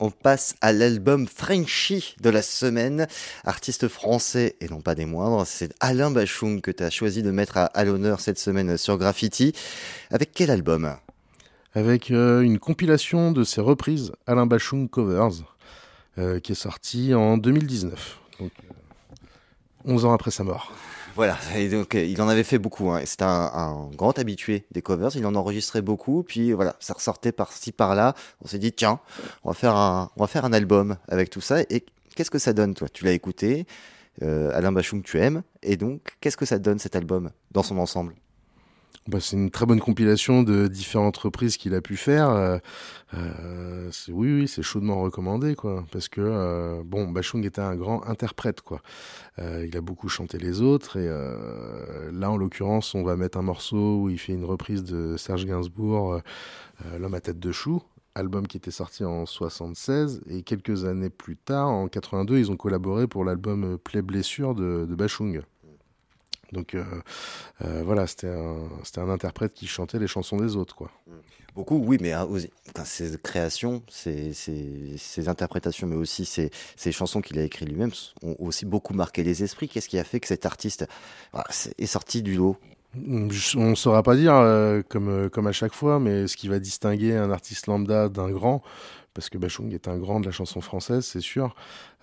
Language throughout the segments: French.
On passe à l'album Frenchy de la semaine. Artiste français et non pas des moindres, c'est Alain Bachung que tu as choisi de mettre à, l'honneur cette semaine sur Graffiti. Avec quel album? Avec euh, une compilation de ses reprises Alain Bachung Covers euh, qui est sorti en 2019. Donc, 11 euh, ans après sa mort. Voilà, et donc il en avait fait beaucoup. Hein. C'était un, grand habitué des covers. Il en enregistrait beaucoup, puis voilà, ça ressortait par-ci par-là. On s'est dit tiens, on va faire un, on va faire un album avec tout ça. Et qu'est-ce que ça donne, toi? Tu l'as écouté, euh, Alain Bachung, tu aimes, et donc qu'est-ce que ça donne cet album dans son ensemble? Bah, c'est une très bonne compilation de différentes reprises qu'il a pu faire. Euh, euh, oui, oui, c'est chaudement recommandé, quoi. Parce que euh, bon, Bachung était un grand interprète, quoi. Il a beaucoup chanté les autres, et là, en l'occurrence, on va mettre un morceau où il fait une reprise de Serge Gainsbourg, L'homme à tête de chou album qui était sorti en 76 et quelques années plus tard, en 82, ils ont collaboré pour l'album Play Blessure de, de Bachung. Donc euh, euh, voilà, c'était un, interprète qui chantait les chansons des autres. quoi. Beaucoup, oui, mais hein, ses créations, ses, interprétations, mais aussi ses, chansons qu'il a écrites lui-même ont aussi beaucoup marqué les esprits. Qu'est-ce qui a fait que cet artiste est sorti du lot? On ne saura pas dire euh, comme, comme à chaque fois, mais ce qui va distinguer un artiste lambda d'un grand, parce que Bachung est un grand de la chanson française, c'est sûr.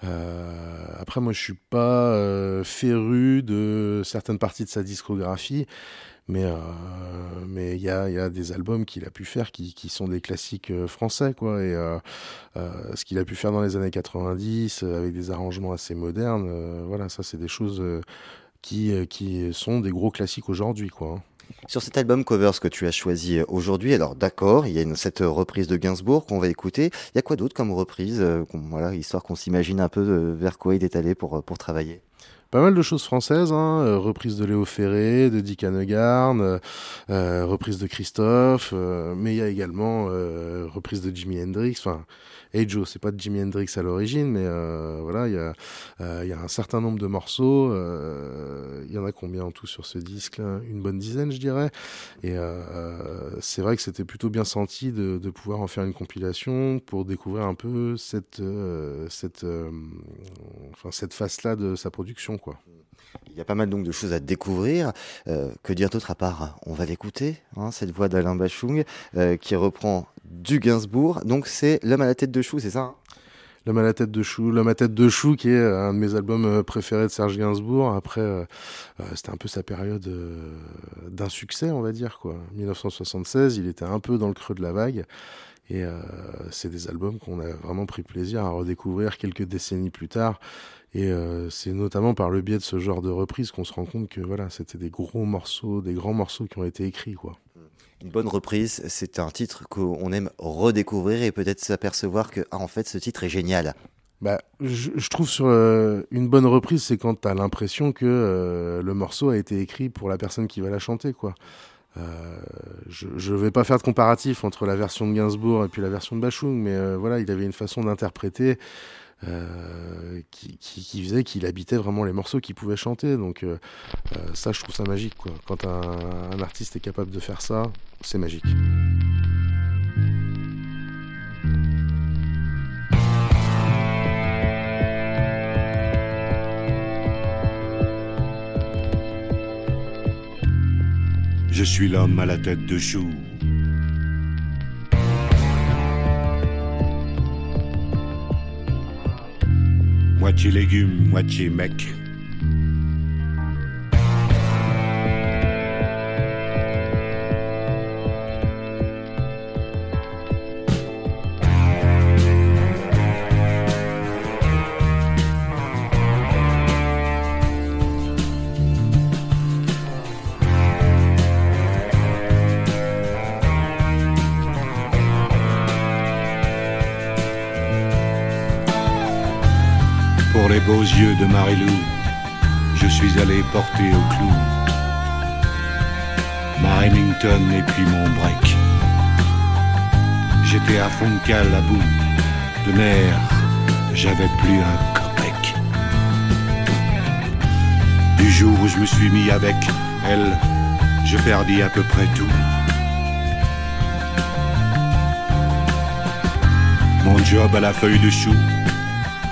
Euh, après, moi, je suis pas euh, féru de certaines parties de sa discographie, mais euh, il y a, des albums qu'il a pu faire qui, qui sont des classiques euh, français, quoi. Et euh, ce qu'il a pu faire dans les années 90 avec des arrangements assez modernes, voilà, ça, c'est des choses qui qui sont des gros classiques aujourd'hui, quoi. Hein. Sur cet album Covers que tu as choisi euh, aujourd'hui, alors d'accord, il y a une, cette reprise de Gainsbourg qu'on va écouter. Il y a quoi d'autre comme reprise, euh, voilà, histoire qu'on s'imagine un peu euh, vers quoi il est allé pour, pour travailler? Pas mal de choses françaises, hein, reprise de Léo Ferré, de Dick Hanegarn, reprise de Christophe, mais il y a également reprise de Jimi Hendrix. Enfin, Hey Joe, c'est pas de Jimi Hendrix à l'origine, mais euh, voilà, il y, a, euh, un certain nombre de morceaux. Euh, il y en a combien en tout sur ce disque là? Une bonne dizaine, je dirais. Et c'est vrai que c'était plutôt bien senti de, pouvoir en faire une compilation pour découvrir un peu cette, cette, enfin, cette face-là de sa production, quoi. Il y a pas mal donc de choses à découvrir. Euh, que dire d'autre à part? On va l'écouter, hein, cette voix d'Alain Bachung euh, qui reprend du Gainsbourg. Donc c'est L'homme à la tête de chou, c'est ça hein? L'homme à la tête de chou, l'homme à tête de chou qui est un de mes albums euh, préférés de Serge Gainsbourg. Après, c'était un peu sa période d'insuccès, on va dire quoi. 1976, il était un peu dans le creux de la vague. Et c'est des albums qu'on a vraiment pris plaisir à redécouvrir quelques décennies plus tard. Et euh, c'est notamment par le biais de ce genre de reprise qu'on se rend compte que voilà, c'était des gros morceaux, des grands morceaux qui ont été écrits, quoi. Une bonne reprise, c'est un titre qu'on aime redécouvrir et peut-être s'apercevoir que, ah, en fait, ce titre est génial. Bah, je, trouve sur euh, une bonne reprise, c'est quand tu as l'impression que euh, le morceau a été écrit pour la personne qui va la chanter, quoi. Euh, je ne vais pas faire de comparatif entre la version de Gainsbourg et puis la version de Bachung, mais voilà, il avait une façon d'interpréter euh, qui, qui, faisait qu'il habitait vraiment les morceaux qu'il pouvait chanter. Donc euh, euh, ça, je trouve ça magique. Quand un artiste est capable de faire ça, c'est magique. Je suis l'homme à la tête de chou. moitié légumes, moitié mec. Beaux yeux de Marilou, je suis allé porter au clou ma Remington et puis mon break. J'étais à fond de de mer, j'avais plus un copec. Du jour où je me suis mis avec elle, je perdis à peu près tout. Mon job à la feuille de chou,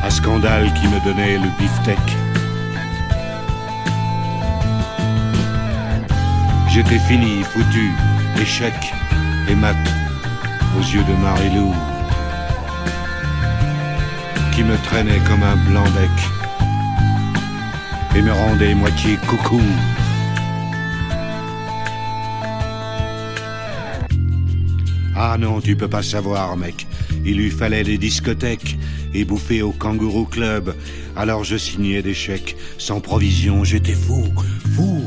un scandale qui me donnait le beefsteak. J'étais fini, foutu, échec et mat aux yeux de Marilou, qui me traînait comme un blanc-bec et me rendait moitié coucou. Ah non, tu peux pas savoir, mec. Il lui fallait des discothèques et bouffer au kangourou club. Alors je signais des chèques. Sans provision, j'étais fou, fou.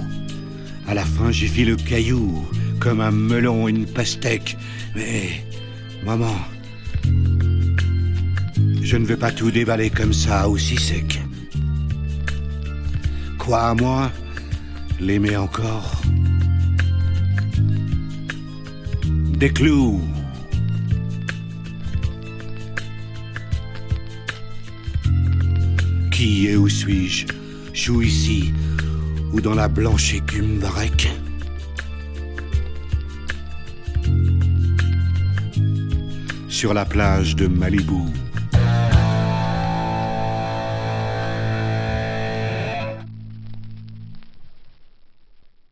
À la fin, j'ai fait le caillou, comme un melon, une pastèque. Mais, maman, je ne veux pas tout déballer comme ça, aussi sec. Quoi à moi L'aimer encore? Des clous Qui et où suis-je? Chou ici ou dans la blanche écume varec Sur la plage de Malibu.